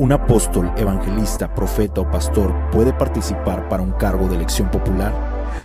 ¿Un apóstol, evangelista, profeta o pastor puede participar para un cargo de elección popular?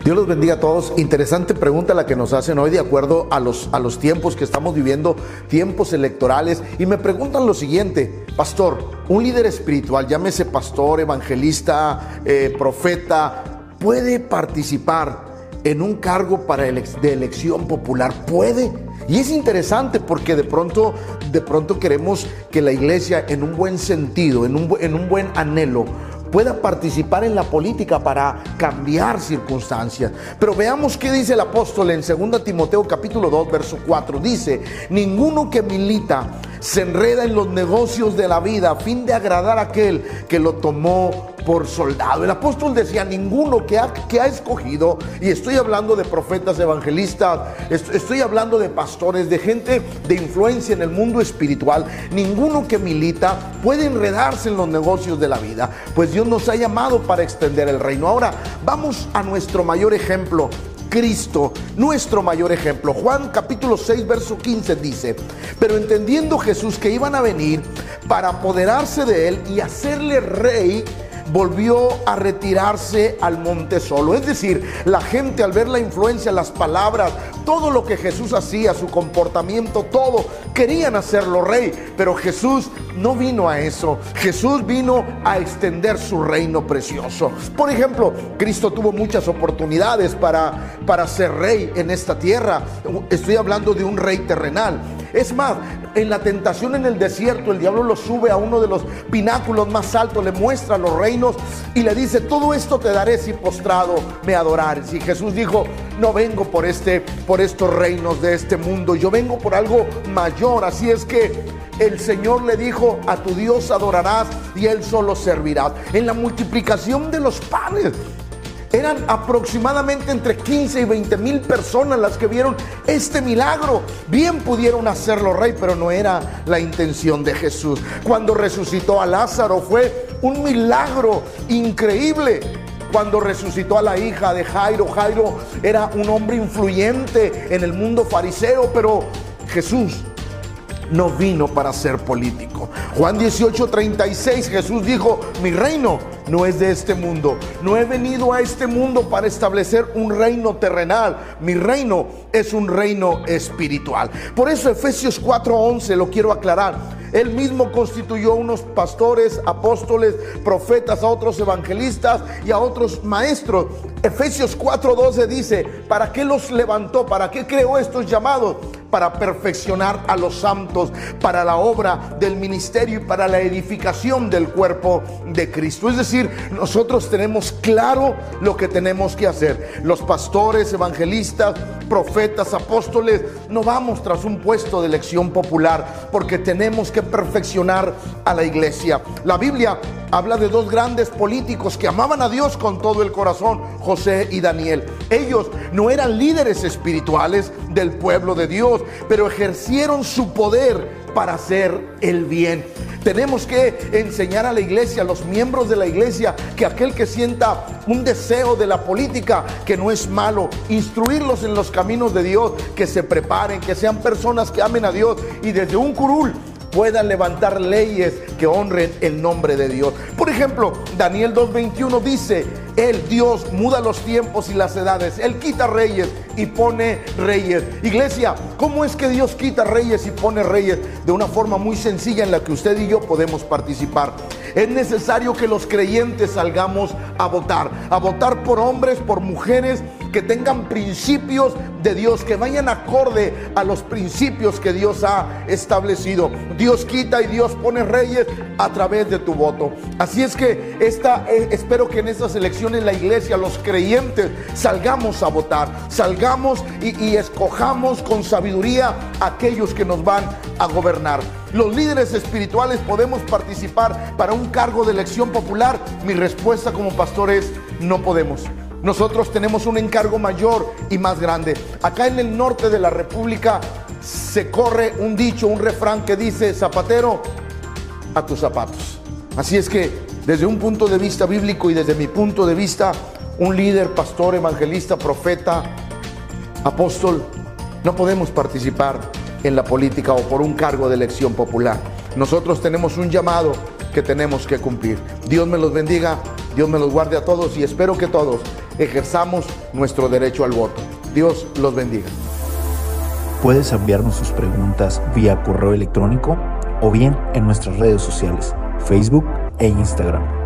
Dios los bendiga a todos. Interesante pregunta la que nos hacen hoy de acuerdo a los, a los tiempos que estamos viviendo, tiempos electorales. Y me preguntan lo siguiente, pastor, un líder espiritual, llámese pastor, evangelista, eh, profeta, ¿puede participar en un cargo para de elección popular? ¿Puede? Y es interesante porque de pronto, de pronto queremos que la iglesia en un buen sentido, en un, en un buen anhelo, pueda participar en la política para cambiar circunstancias. Pero veamos qué dice el apóstol en 2 Timoteo capítulo 2, verso 4. Dice, ninguno que milita se enreda en los negocios de la vida a fin de agradar a aquel que lo tomó por soldado. El apóstol decía, ninguno que ha, que ha escogido, y estoy hablando de profetas evangelistas, estoy hablando de pastores, de gente de influencia en el mundo espiritual, ninguno que milita puede enredarse en los negocios de la vida, pues Dios nos ha llamado para extender el reino. Ahora, vamos a nuestro mayor ejemplo. Cristo, nuestro mayor ejemplo. Juan capítulo 6, verso 15 dice, pero entendiendo Jesús que iban a venir para apoderarse de él y hacerle rey, volvió a retirarse al monte solo. Es decir, la gente al ver la influencia, las palabras, todo lo que Jesús hacía, su comportamiento, todo, querían hacerlo rey. Pero Jesús no vino a eso. Jesús vino a extender su reino precioso. Por ejemplo, Cristo tuvo muchas oportunidades para, para ser rey en esta tierra. Estoy hablando de un rey terrenal. Es más, en la tentación en el desierto, el diablo lo sube a uno de los pináculos más altos, le muestra los reinos y le dice, todo esto te daré si postrado me adorares. Y Jesús dijo, no vengo por, este, por estos reinos de este mundo, yo vengo por algo mayor. Así es que el Señor le dijo, a tu Dios adorarás y Él solo servirá. En la multiplicación de los panes, eran aproximadamente entre 15 y 20 mil personas las que vieron este milagro. Bien pudieron hacerlo rey, pero no era la intención de Jesús. Cuando resucitó a Lázaro fue un milagro increíble cuando resucitó a la hija de Jairo. Jairo era un hombre influyente en el mundo fariseo, pero Jesús no vino para ser político. Juan 18, 36, Jesús dijo, mi reino no es de este mundo. No he venido a este mundo para establecer un reino terrenal. Mi reino es un reino espiritual. Por eso Efesios 4:11 lo quiero aclarar. Él mismo constituyó unos pastores, apóstoles, profetas, a otros evangelistas y a otros maestros. Efesios 4:12 dice, ¿para qué los levantó? ¿Para qué creó estos llamados? Para perfeccionar a los santos, para la obra del ministerio y para la edificación del cuerpo de Cristo. Es decir, nosotros tenemos claro lo que tenemos que hacer. Los pastores, evangelistas, profetas, apóstoles, no vamos tras un puesto de elección popular porque tenemos que perfeccionar a la iglesia. La Biblia habla de dos grandes políticos que amaban a Dios con todo el corazón, José y Daniel. Ellos no eran líderes espirituales del pueblo de Dios, pero ejercieron su poder para hacer el bien. Tenemos que enseñar a la iglesia, a los miembros de la iglesia, que aquel que sienta un deseo de la política, que no es malo, instruirlos en los caminos de Dios, que se preparen, que sean personas que amen a Dios y desde un curul puedan levantar leyes que honren el nombre de Dios. Por ejemplo, Daniel 2.21 dice, Él, Dios, muda los tiempos y las edades. Él quita reyes y pone reyes. Iglesia, ¿cómo es que Dios quita reyes y pone reyes? De una forma muy sencilla en la que usted y yo podemos participar. Es necesario que los creyentes salgamos a votar, a votar por hombres, por mujeres que tengan principios de Dios, que vayan acorde a los principios que Dios ha establecido. Dios quita y Dios pone reyes a través de tu voto. Así es que esta, eh, espero que en estas elecciones la iglesia, los creyentes, salgamos a votar, salgamos y, y escojamos con sabiduría aquellos que nos van a gobernar. Los líderes espirituales podemos participar para un cargo de elección popular. Mi respuesta como pastor es no podemos. Nosotros tenemos un encargo mayor y más grande. Acá en el norte de la República se corre un dicho, un refrán que dice, zapatero, a tus zapatos. Así es que desde un punto de vista bíblico y desde mi punto de vista, un líder, pastor, evangelista, profeta, apóstol, no podemos participar en la política o por un cargo de elección popular. Nosotros tenemos un llamado que tenemos que cumplir. Dios me los bendiga, Dios me los guarde a todos y espero que todos ejerzamos nuestro derecho al voto. Dios los bendiga. Puedes enviarnos sus preguntas vía correo electrónico o bien en nuestras redes sociales, Facebook e Instagram